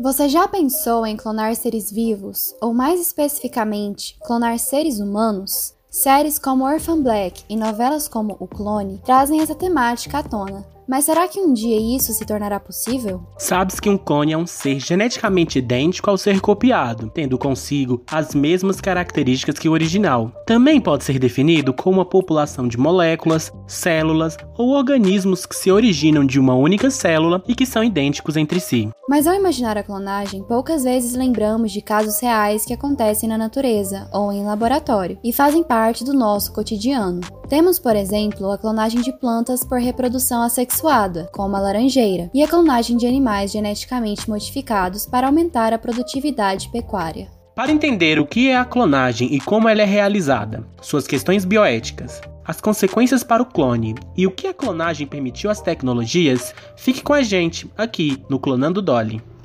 Você já pensou em clonar seres vivos, ou mais especificamente, clonar seres humanos? Séries como Orphan Black e novelas como O Clone trazem essa temática à tona, mas será que um dia isso se tornará possível? Sabes que um clone é um ser geneticamente idêntico ao ser copiado, tendo consigo as mesmas características que o original. Também pode ser definido como uma população de moléculas, células ou organismos que se originam de uma única célula e que são idênticos entre si. Mas ao imaginar a clonagem, poucas vezes lembramos de casos reais que acontecem na natureza ou em laboratório e fazem parte do nosso cotidiano. Temos, por exemplo, a clonagem de plantas por reprodução assexuada, como a laranjeira, e a clonagem de animais geneticamente modificados para aumentar a produtividade pecuária. Para entender o que é a clonagem e como ela é realizada, suas questões bioéticas, as consequências para o clone e o que a clonagem permitiu às tecnologias, fique com a gente aqui no Clonando Dolly.